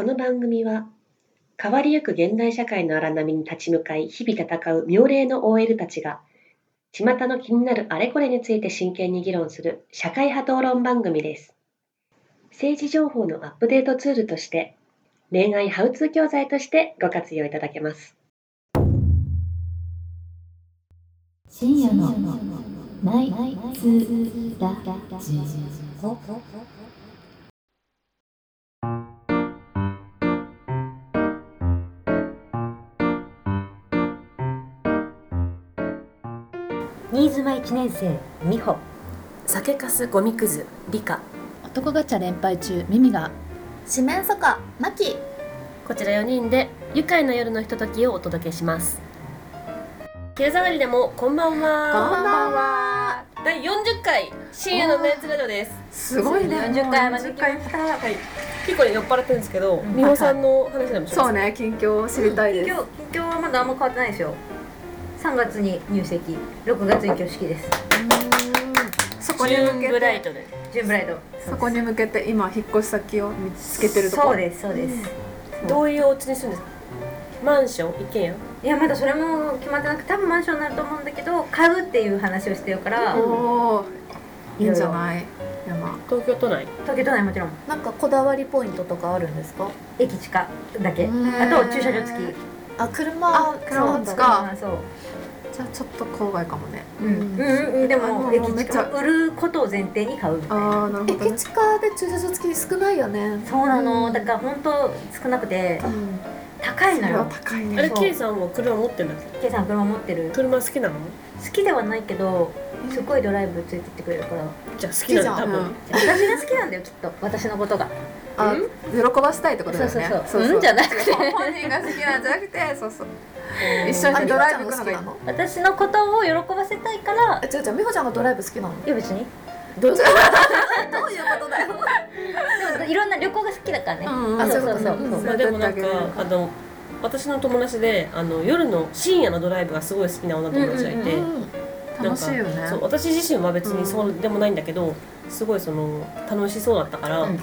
この番組は変わりゆく現代社会の荒波に立ち向かい日々戦う妙齢の OL たちが巷の気になるあれこれについて真剣に議論する社会派討論番組です。政治情報のアップデートツールとして恋愛ハウツー教材としてご活用いただけます。深夜のナイツラジオ。新妻一年生美穂。酒かすゴミくず理科男ガチャ連敗中ミミが。四面楚歌マキ。こちら4人で愉快な夜のひとときをお届けします。昼下がりでもこんばんこんはばんは。第40回深夜のナイツラジオです。すごいね。40回まで40回。来たはい結構ね酔っ払ってるんですけどん。美穂さんの話でもしますそうね近況を知りたいです。今日今日はまだあんま変わってないですよ3月に入籍。6月に挙式です。そこにジューン向けてブライト。でジュンブライドそこに向けて今引っ越し先を見つけてるとこ。そうですそうです、どういうお家に住んでるんですかマンション一軒家？いやまだそれも決まってなくて多分マンションになると思うんだけど買うっていう話をしてるから、おおいいんじゃない？山。東京都内？東京都内もちろん。なんかこだわりポイントとかあるんですか？駅地下だけ。うんあと駐車場付きあ車車そう使か？そう。じゃあちょっと郊外かもね。うん、うんうん、であももうめっちゃ売ることを前提に買うみたいな。ああなるほどね駅近で駐車場付き少ないよね。そうなの、うん。だから本当少なくて。うん高いのよ。高いね。あれそう K さんは車持ってるんだっけ？K さん車持ってる。車好きなの？好きではないけどすごいドライブ連れてってくれるから。じゃあ好きなんだ多分うん私が好きなんだよきっと。私のことが。あ喜ばしたいってことだよね。そうそうそう。うん？じゃなくて。本人が好きなんじゃなくてそうそう。一緒にドライブ行くのがいいの？私のことを喜ばせたいから。え違う違う美穂ちゃんがドライブ好きなの？いや別に。どっちどういうことだよ。でもいろんな旅行が好きだからね、うんうん。あそうそうそう。うん。まあでもなんかあの私の友達であの夜の深夜のドライブがすごい好きな女友達がいて、ね。そう私自身は別にそうでもないんだけど、すごいその楽しそうだったから、うん。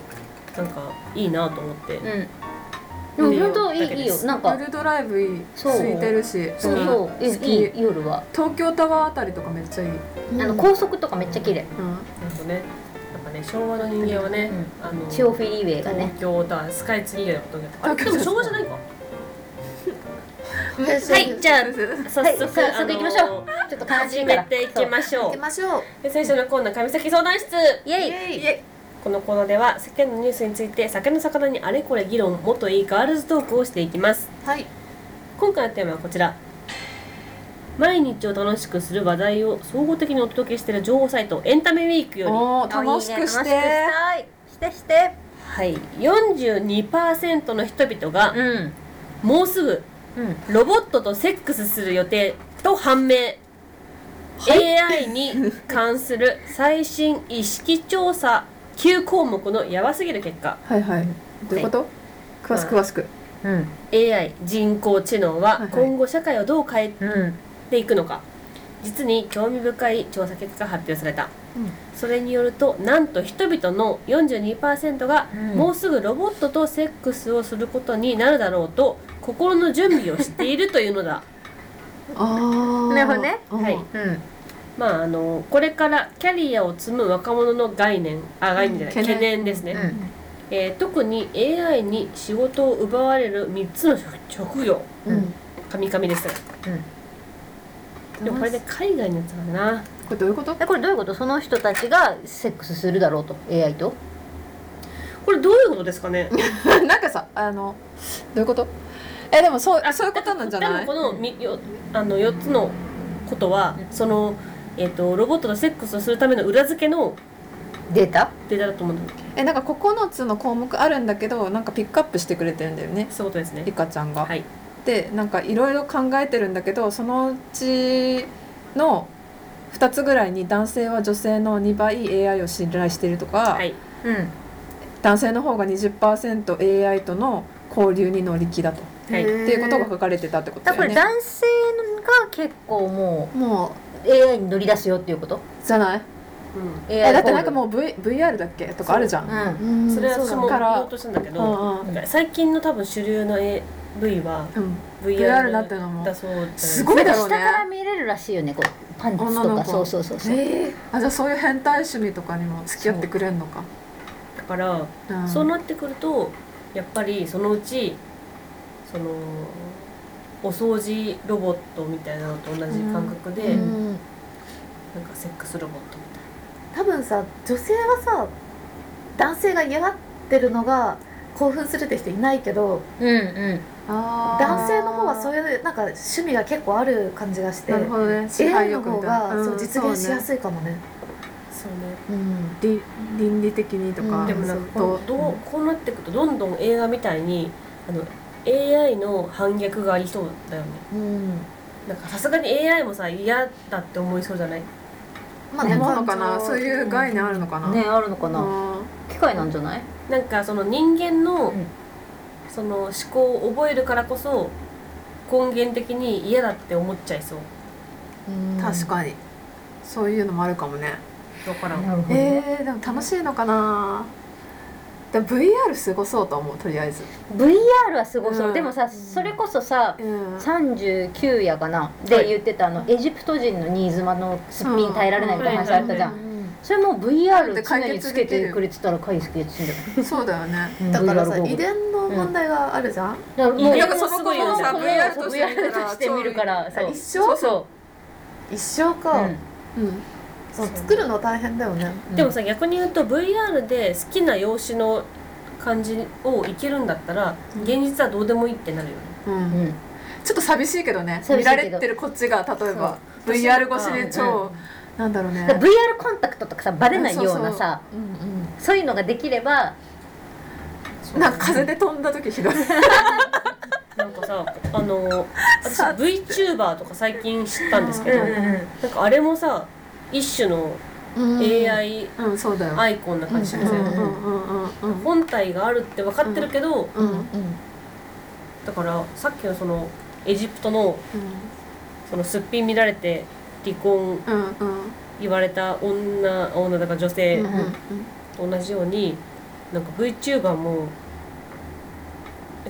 なんかいいなと思って、うん。でも本当いいいいよ。なんか夜ドライブいいそう。空いてるしそうそう。い好き。夜は。東京タワーあたりとかめっちゃいい、うん、あの高速とかめっちゃ綺麗。なんかねやっぱね昭和の人間はね、あの中央フィリーウェイがね。東京だスカイツリーが東京。あれでも昭和じゃないか？はいじゃあ 早はい速、早速行きましょう。ちょっと始めていきましょ行うきましょう。で最初のコーナー上崎相談室。イエイ。イエこのコーナーでは世間のニュースについて酒の魚にあれこれ議論もっといいガールズトークをしていきます。はい。今回のテーマはこちら毎日を楽しくする話題を総合的にお届けしている情報サイトエンタメウィークより。おー楽しくして。いいね楽しくしたい。してしてはい42%の人々がうん。もうすぐうん。ロボットとセックスする予定と判明、AI に関する最新意識調査9項目のやばすぎる結果。はいはい。どういうこと、詳しく詳しく、うん。AI 人工知能ははいはい。今後社会をどう変えうんていくのか。実に興味深い調査結果が発表された、うん。それによるとなんと人々の42%がうん。もうすぐロボットとセックスをすることになるだろうと心の準備をしているというのだ。ああなるほどね。はい。うん。まああのこれからキャリアを積む若者の概念あ概念じゃない、うん懸懸念念ですね、うん。えー特に AI に仕事を奪われる3つの職職業。うん。カミカミですがでもこれで海外のやつだな。これどういうこと？えこれどういうこと？その人たちがセックスするだろうと？AI と？これどういうことですかね？なんかさあのどういうこと？えでもそうあそういうことなんじゃない？でもこのみよあの4つのことはその、えー、とロボットとセックスをするための裏付けのデータ？データだと思うんだけど。えなんか9つの項目あるんだけどなんかピックアップしてくれてるんだよね。そういうことですね。リカちゃんが。はいでなんかいろいろ考えてるんだけどそのうちの2つぐらいに男性は女性の2倍 AI を信頼しているとか、はい。うん。男性の方が 20%AI との交流に乗り気だと、はい。っていうことが書かれてたってことだからだよね。これ男性が結構ももう AI に乗り出すよっていうこと？うじゃない？うん。えだってなんかもう、v、VR だっけ？とかあるじゃん。う。んうん。それは私もそうだ言おうとしたんだけど、うん最近の多分主流の AV はうん。VR, なってるのも。だそうすごいだろうね下から見れるらしいよねこうパンツとか。そうそうそうそう、えあじゃあそういう変態趣味とかにも付き合ってくれんのか。だから、うん。そうなってくるとやっぱりそのうちそのお掃除ロボットみたいなのと同じ感覚で、ううん。なんかセックスロボットみたい多分さ女性はさ男性が嫌がってるのが興奮するって人いないけどうんうん男性の方はそういうなんか趣味が結構ある感じがしてなるほどね。支 AI 配の方欲みたいながそう実現しやいすいかもね。なそうね。うん。倫倫理的にとか、うん。でもなんかこうどうこうなっていくとどんどん映画みたいにあの AI の反逆がありそうだよね。うん。なんかさすがに AI もさ嫌だって思いそうじゃない？ま思うのかな？そういう概念あるのかな、ねあるのかな、あ機械なんじゃない？なんかその人間の、うんその思考を覚えるからこそ根源的に嫌だって思っちゃいそう。確かに。そういうのもあるかもね。だから。んえー、でも楽しいのかな。でも VR すごそうと思うとりあえず。VR はすごそう、うん。でもさそれこそさうん。39夜かな。はい。で言ってたあのエジプト人の新妻のすっぴん耐えられないみたいな話あったじゃうんんそれもう VR で常につけてくれてたら解決するんじゃないそうだよね。うん。だからさ遺伝の問題があるじゃん、だからもう遺伝ももすごいよね。その子もら VR として見るからそう。一生そうそ一生う、か、うん。そう作るの大変だよね。うん。でもさ逆に言うと VR で好きな容姿の感じをいけるんだったら現実はどうでもいいってなるよね。うん。うん。ちょっと寂しいけどね。見られてるこっちが例えば VR 越しで超、なんだろうね。VR コンタクトとかさバレないようなさそういうのができればなんか風で飛んだ時ひどい。なんかさあの私さ VTuber とか最近知ったんですけど、うんうんうん。なんかあれもさ一種のうん。AI アイコンな感じしません本体があるって分かってるけど、うんうん。だからさっきのそのエジプトのそのすっぴん見られて離婚うんうん言われた女女だから女性うんうんと同じようになんか VTuber も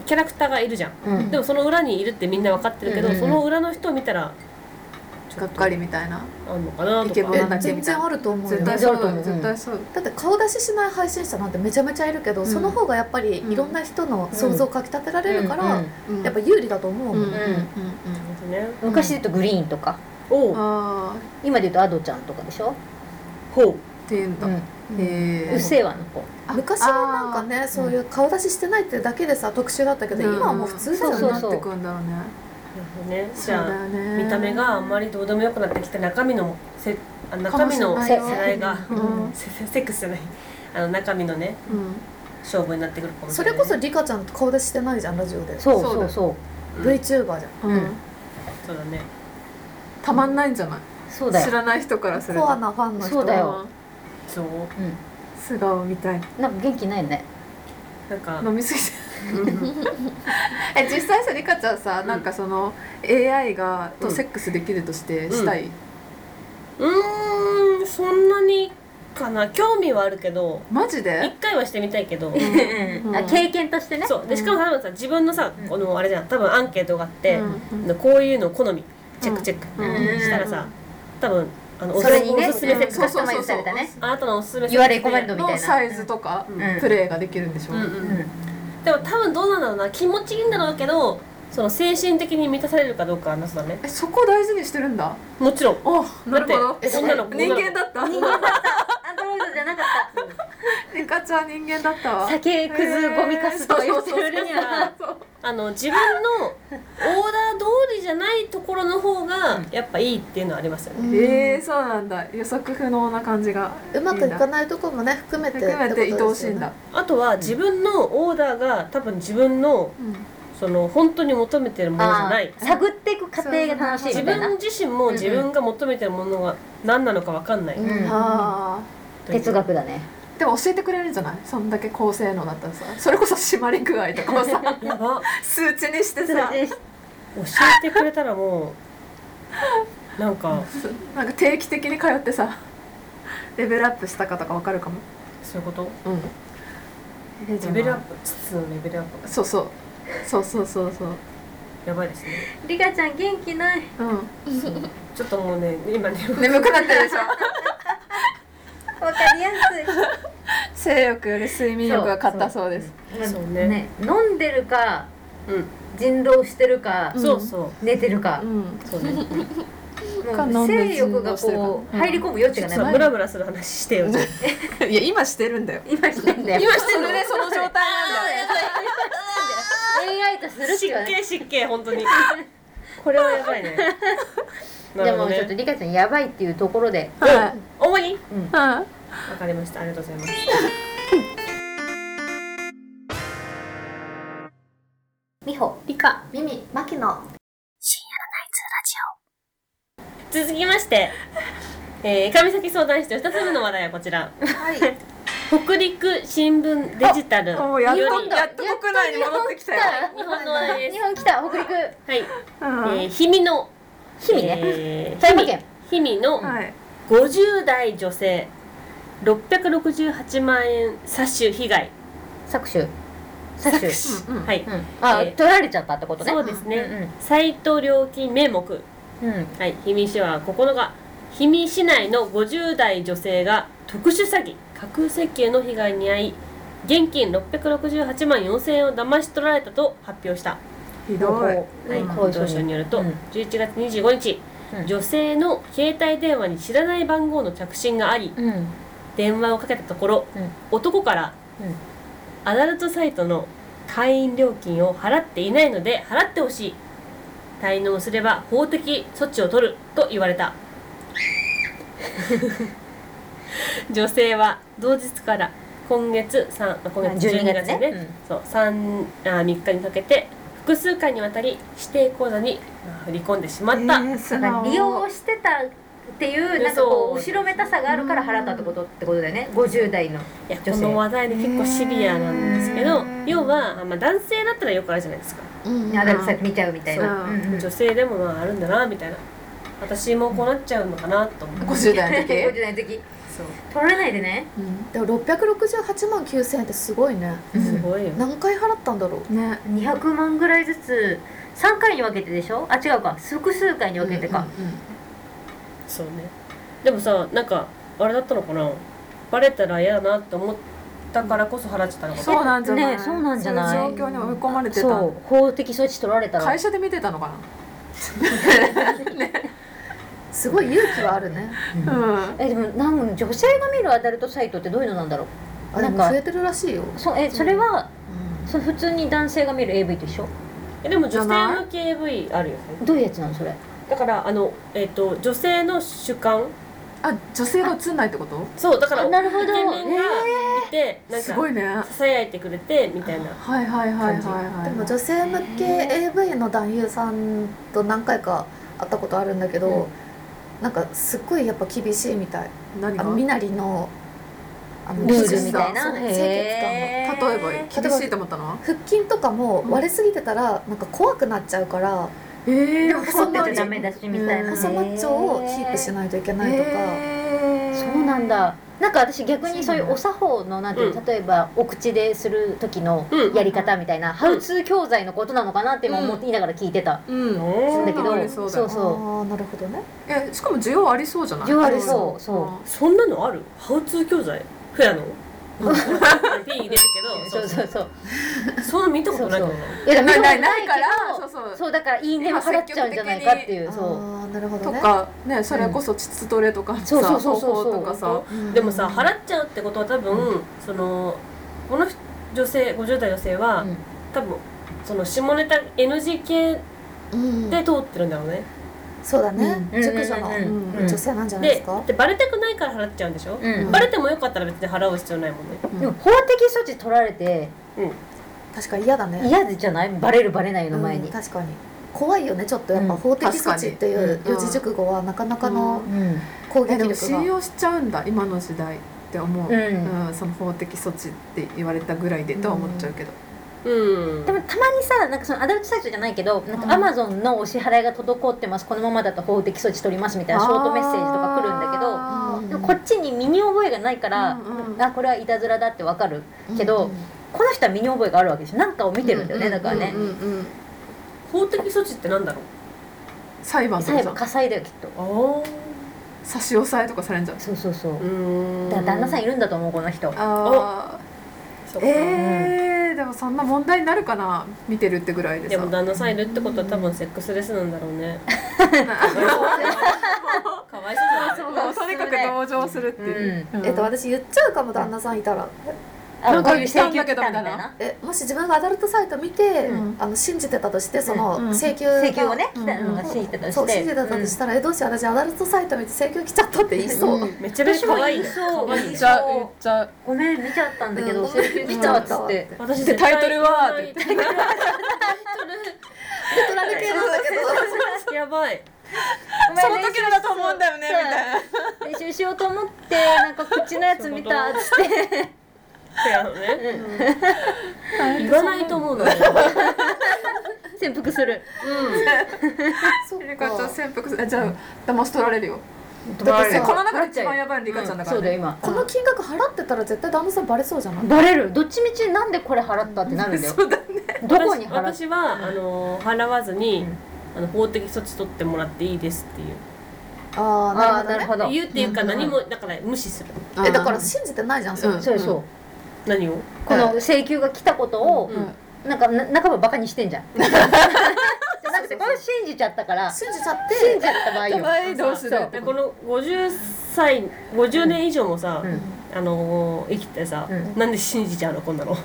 キャラクターがいるじゃん。うん。でもその裏にいるってみんな分かってるけど、うんうんうん。その裏の人を見たらがっかりみたいな。あんのかなとか。全然あると思う。よ絶対そう。絶対そう。だって顔出ししない配信者なんてめちゃめちゃいるけど、ん。その方がやっぱりいろんな人の想像をかきたてられるから、うんうんやっぱ有利だと思うもん、うん昔で言うとグリーンとかおうあ今で言うとアドちゃんとかでしょ、ほう。ーっていうんだ。うん、へえうっせぇわの子。昔はなんかねそういう顔出ししてないってだけでさ特殊だったけど、うん。今はもう普通だよねそうなってくんだろうね。なるほどね。じゃあ見た目があんまりどうでもよくなってきて中身のせあ中身の世代が、うん。セセックスじゃないあの中身のねうん。勝負になってくるかもしそれないれこそリカちゃん顔出ししてないじゃんラジオで。そうそうだそう。そううん VTuber じゃん。うん。そうだねたまんないんじゃない？そうだよ。知らない人からするとコアなファンの人そうだよ。そう。素顔みたい。うんなんか元気ないね。なんか。飲みすぎて。え実際さリカちゃんさ、ん。なんかその AI がとセックスできるとしてしたい、うーんそんなにかな。興味はあるけど。マジ一で回はしてみたいけど。うん。あ経験としてね。そう。でしかも多分さ自分のさうん。このあれじゃん。多分アンケートがあって、うん。こういうの好みチェックチェック、うん。したらさ多分あのおそれにね。おすすめセックスそうそうカスタマイズされたねあなたのおすすめ言われコメントみたいな。のサイズとか、うん。プレイができるんでしょ、うんうんうん。でも多分どうなんだろうな気持ちいいんだろうけどその精神的に満たされるかどうかは謎だね。えそこ大事にしてるんだ？もちろん。おなるほど。だって女の。子人間だった？人間だった。アンドロイドじゃなかっリカちゃん人間だったたわ。酒くずゴミかすとか言ってるにはそうあの自分のオーダー通りじがやっぱいいっていうのはありますよね、えー、そうなんだ。予測不能な感じがうまくいかないとこもね含めて含めて愛おしいんだ、あとは自分のオーダーが多分自分のその本当に求めてるものじゃない。探っていく過程が楽しい自みたいな。分自身も自分が求めてるものが何なのか分かんない、うん。う哲学だね。ーでも教えてくれるんじゃない？そんだけ高性能だったらさ。それこそ締まり具合とかをさ。数値にしてさ。教えてくれたらもう なんかなんか定期的に通ってさレベルアップしたかとかわかるかも。そういうこと？うん。レベルアップレベルアップ？そうそう。そうそうそうそう。やばいですね。リカちゃん元気ない。うん。ちょっともうね今ね眠くなってるでしょ。わかりやす性欲より睡眠欲が勝ったそうです。いそうね。ね飲んでるかうん人狼してるかうんそうそう。寝てるか。うん。そうね。性欲がこう入り込む余地がないそうブラブラする話してよ。いや今してるんだよ。今してんだよ。今してんのその状態なんだよ。AI とするって湿い。うね気湿気本当に。これはやばいね。なでもちょっとリカちゃんやばいっていうところで。は主にい？はわかりました。ありがとうございます美穂理科ミミマキノ続きまして、えー、上崎相談室2つ目の話題はこちら。はい。北陸新聞デジタル。いもうやっとやっと国内に戻ってきたよ。日本の話題です。日本来た北陸。はい、えうん。ー、氷見の氷見ね。えー県。氷見のはい。50代女性668万円詐取被害。搾取搾取搾取うんうんはい、うんあ、えー。取られちゃったってことね。そうですね、うんうん。サイト料金名目。うん。はい、氷見市は9日氷見市内の50代女性が特殊詐欺架空設計の被害に遭い現金668万4000円を騙し取られたと発表した、ひどい。はい、うん。厚労省によると、うん。11月25日、うん。女性の携帯電話に知らない番号の着信がありうん。電話をかけたところ、うん。男から、うんアダルトサイトの会員料金を払っていないので払ってほしい。滞納すれば法的措置を取ると言われた。女性は同日から今月3あ今月12月ね。うん。そう3あ3日にかけて複数回にわたり指定口座にまあ振り込んでしまった、だから利用してたっていうなんかこう後ろめたさがあるから払ったってことってことだよね。50代のいや女性。この話題で結構シビアなんですけどうん。要は、まあ、男性だったらよくあるじゃないですか、うんアダルトサイト見ちゃうみたいな。そう。うんうん。女性でもまああるんだなみたいな。私もこうなっちゃうのかなと思って、50代の時？50代の時。そう。取られないでね。でも668万9000円ってすごいね。すごいよ、何回払ったんだろう？ね。200万ぐらいずつ3回に分けてでしょ？あ違うか。複数回に分けてか、そうね。でもさなんかあれだったのかな？バレたら嫌だなって思ったからこそ払っちゃったのかな？そうなんじゃない？ねそうなんじゃない？状況に追い込まれてた。そう法的措置取られたら。会社で見てたのかすごい勇気はあるね。なうん。えでもなん女性が見るアダルトサイトってどういうのなんだろう？あでなんかも増えてるらしいよ。そえそれはうん。その普通に男性が見る AV と一緒？えでも女性向け AV あるよね。どういうやつなのそれ？だからあのえっ、と女性の主観。あ女性が映んないってこと？そうだからあなるほど。イケメンがいて、なんかすごいね。ささやいてくれてみたいな。はいはいはいはいはいでも女性向け AV の男優さんと何回か会ったことあるんだけど、うん。なんかすっごいやっぱ厳しいみたい。何が？あの身なりのあのルールみたいな？清潔へー。例えば厳しいと思ったの？腹筋とかも割れすぎてたらなんか怖くなっちゃうからええ太ってちゃダメだしみたいな。細マッチョをキープしないといけないとか、そうなんだ。なんか私逆にそういうお作法のなんていう、うん。例えばお口でする時のうん。やり方みたいな、ハウツー教材のことなのかなって今思って言いながら聞いてた、うん。うんだ。けどうだよそうそうああなるほどね。えしかも需要ありそうじゃない？需要ありそう。そう。そんなのある？ハウツー教材？フェアの？ピン入れるけどそうそう。そうそんな見たことないけど。ないやないないないからそうそう。そうだからいいねを払っちゃうんじゃないかっていうそう。ああなるほどね。とかね。それこそ膣トレとかさそうそうそうとかさうんでもさ払っちゃうってことは多分、そのこの女性50代女性は、うん多分その下ネタ NG 系うんで通ってるんだろうね、そうだね、うん。熟女のうん。うん女性なんじゃないでですか、でバレたくないから払っちゃうんでしょ、うん。バレてもよかったら別に払う必要ないもんね。でも法的措置取られて確かに嫌だね。嫌じゃない？バレるバレないの前に。うん、確かに。怖いよねちょっと。やっぱうん。法的措置っていう四字熟語はなかなかのうん。攻撃えでも力が、信用しちゃうんだ今の時代って思う、うん。うんその法的措置って言われたぐらいでとは思っちゃうけど、うん。でもたまにさなんかそのアダルトサイトじゃないけどなんかアマゾンのお支払いが滞ってます。このままだと法的措置取りますみたいなショートメッセージとか来るんだけどこっちに身に覚えがないから、うんうんあこれはいたずらだってわかる。けど、この人は身に覚えがあるわけでしょ。なんかを見てるんだよね、だからね、うんうん。うん法的措置ってなんだろう？裁判と最後か。さ火災だよきっと。あ差し押さえとかされんじゃん。そうそうそう。だ旦那さんいるんだと思うこの人。ああえー、でもそんな問題になるかな見てるってぐらいでさ。でも旦那さんいるってことは多分セックスレスなんだろうね。かわいそうじゃないもうとにかく同情するっていう、うん。えっと私言っちゃうかも旦那さんいたら。あなんかこういう請求言ったんだけど来たみたいな。なえもし自分がアダルトサイト見て、うん。あの信じてたとしてそのうん。請求が、請求をねうん。来たのが信じてたとして。そう信じてたとしたら、えどうしよう私アダルトサイト見て請求来ちゃったって言いそう、うん。めちゃめちゃ可愛い。ね私も可愛い言っちゃう言っちゃうごめん見ちゃったんだけどうん。請求来たっつって。私でタイトルは絶対言わない取られてるんだけど。やばい。その時のだと思うんだよねみたいな。練習しようと思ってなんか口のやつ見たっつってってやのね。言わないと思うのよ。潜伏する。そっリカちゃんか潜伏する。じゃあ騙し取られるよ。だってでこの中で一番やばいのリカちゃんだから、ね。そうだよ今。この金額払ってたら絶対旦那さんバレそうじゃない？バレる。どっちみちなんでこれ払ったってなるんだよ。そうだね。どこに払っ私はあの払わずに、あの法的措置取ってもらっていいですっていう。ああなるほど言うっていうかうん。何もだから無視する。えだから信じてないじゃんそれ、うん。そうそう何を？この請求が来たことをうん。なんかな半ばバカにしてんじゃん。じゃなくてこれ信じちゃったから信じちゃって。信じちゃった場合よ。場合どうする？この50歳50年以上もさ、うん。あのー生きてさ、うん。なんで信じちゃうのこんなの？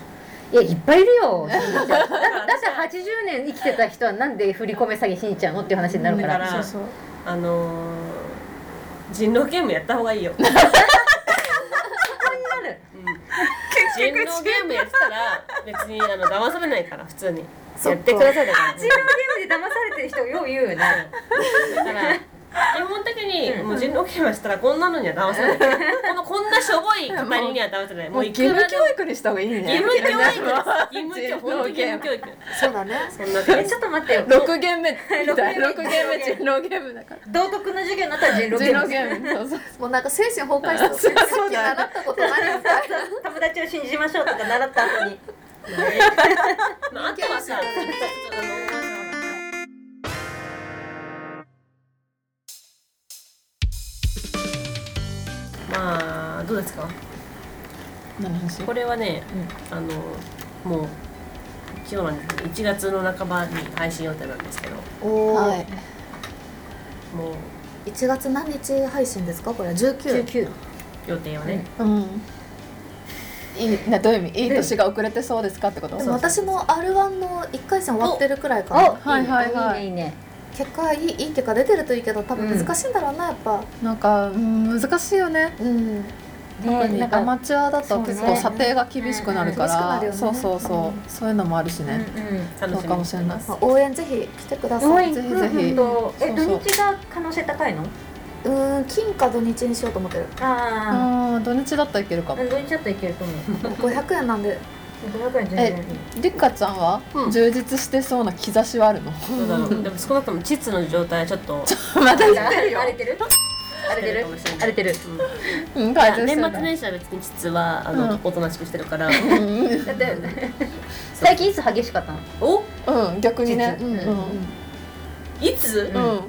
いやいっぱいいるよだだって80年生きてた人はなんで振り込め詐欺信じちゃうのっていう話になるから。あのー人狼ゲームやった方がいいよ なる人狼ゲームやってたら別にあの騙されないから普通に。やってくださいだから。人狼ゲームで騙されてる人よう言うよね。だから基本的にうん。もう人狼ゲームはしたらこんなのには騙されない。このこんなしょぼい語りには騙されない。ももう義務らでも。教育にした方がいいね。義務教育です。義務教育本当に義務教育。そうだね。そんなえちょっと待ってよ。六ゲーム目。みたいな六ゲーム人狼ゲームだから。道徳の授業になったら人狼。ゲ人ーム狼。ゲームそうそう。もうなんか精神崩壊してそうさっそ習ったことない。みたいな友達を信じましょうとか習った後に。まああとはさまあどうですか？何の話？これはね、あのもう一応なんですけど1月の半ばに配信予定なんですけど。おお、はい。もう。1月何日配信ですか？これ19 19予定はね、うん。いいなどういう意味？いい年が遅れてそうですかってこと？でも私の R1 の1回戦終わってるくら。いかおなはいはいはい。いいねいいね。結果いいいい結果出てるといいけど多分難しいんだろうなやっぱ。なんか、うん、難しいよね。うん特に。なんかアマチュアだと結構査定が厳しくなるから、そうそうそう、うん。そういうのもあるしね、楽しみにそうかもしれない。まあ応援ぜひ来てください。応援ぜひぜひ。とえそうそう。土日が可能性高いの？うーん金か土日にしようと思ってる。あああ土日だったらいけるかも。あ土日だったらいけると思う。500円なんで。500円全然いいりっかちゃんは、うん。充実してそうな兆しはあるの？どうだろう。でも少なくとも膣の状態はちょっと。また荒れてる？荒れてる？荒れてる年末年始は別に膣はあの、うん。おとなしくしてるからうん。だって最近いつ激しかったの？お？うん逆にね。いつ、うん。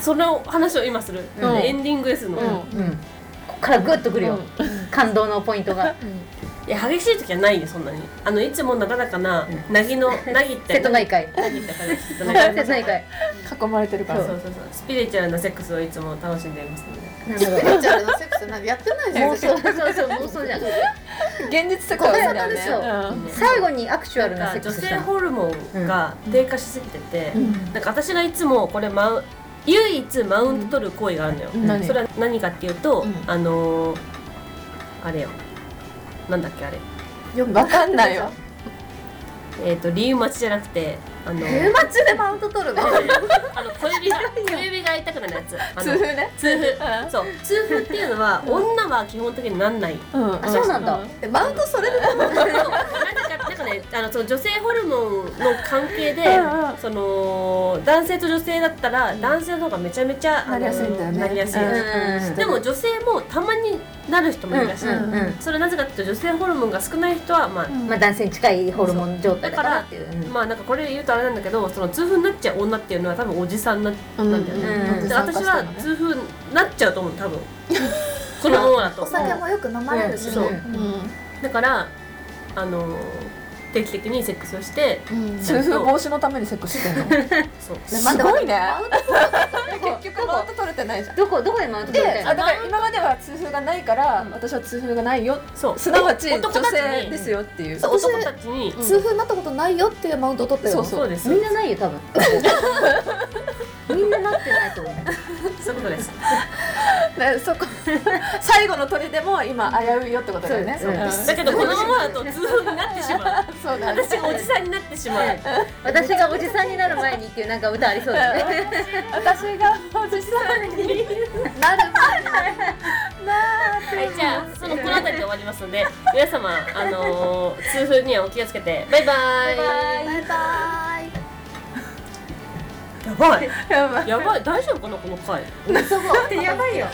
その話を今する、うん。エンディングですの、うんからグッとくるよ。うん。感動のポイントが。いや激しい時はないよそんなに。あのいつもなだらかなうん。なぎのなぎって瀬戸内海。なぎって感じ 瀬戸内海。囲まれてるから。そうそうそう。スピリチュアルなセックスをいつも楽しんでいますので。なるほど。じゃあセックスなんてやってないじゃん。妄想。そうそう妄想じゃん。現実世界はそうだよね。最後にアクチュアルなセックスしたの。ホルモンが低下しすぎてて、うん。なんか私がいつもこれマウ唯一マウント取る行為があるのよ、うん。何？それは何かっていうと、うん。あのーあれよ。なんだっけあれ。わかんないよ。えっ、と理由待ちじゃなくてあのリウマチでマウント取るの？あの小指が小指が痛くなるやつ。痛風ね。痛風。うん。そう。痛風っていうのは女は基本的になんない。うん。あそうなんだ。えマウントそれでう。んなんかねあのその女性ホルモンの関係でうんうん。その男性と女性だったら男性の方がめちゃめちゃなりやすいんだよね。なりやすい、うんでも女性もたまになる人もいるらしい、うんうんそれはなぜかっていうと女性ホルモンが少ない人はまあ、まあ男性に近いホルモン状態だからっていう。うん。まあなんかこれ言うとあれなんだけどその痛風になっちゃう女っていうのは多分おじさんなうんだよね、うん。で私は痛風になっちゃうと思う多分。このままだと。お酒もよく飲まれるしね、そう。うん。だからあの定期的にセックスをしてうん。痛風防止のためにセックスしてんの？そう。すごいね。結局マウント取れてないじゃん。どこどこでマウント取りたいの？であだから今までは痛風がないから私は痛風がないよ。そう。すなわち女性ですよっていう。男たちに。うん。痛風になったことないよっていうマウントを取ってるの。そうそう。ですみんなないよ多分みんななってないと思う。そういうことですでそこ 最後の鳥でも今危ういよってことだよね。だけどこのままだと痛風になってしまう。そうだね。私がおじさんになってしまう。私がおじさんになる前にっていうなんか歌ありそうだね。私がおじさんになるはい、じゃあそのこの辺りで終わりますので皆様あのー痛風にはお気をつけてバイバイ。バイバイやばい。やばい。大丈夫かなこの回。やばいよ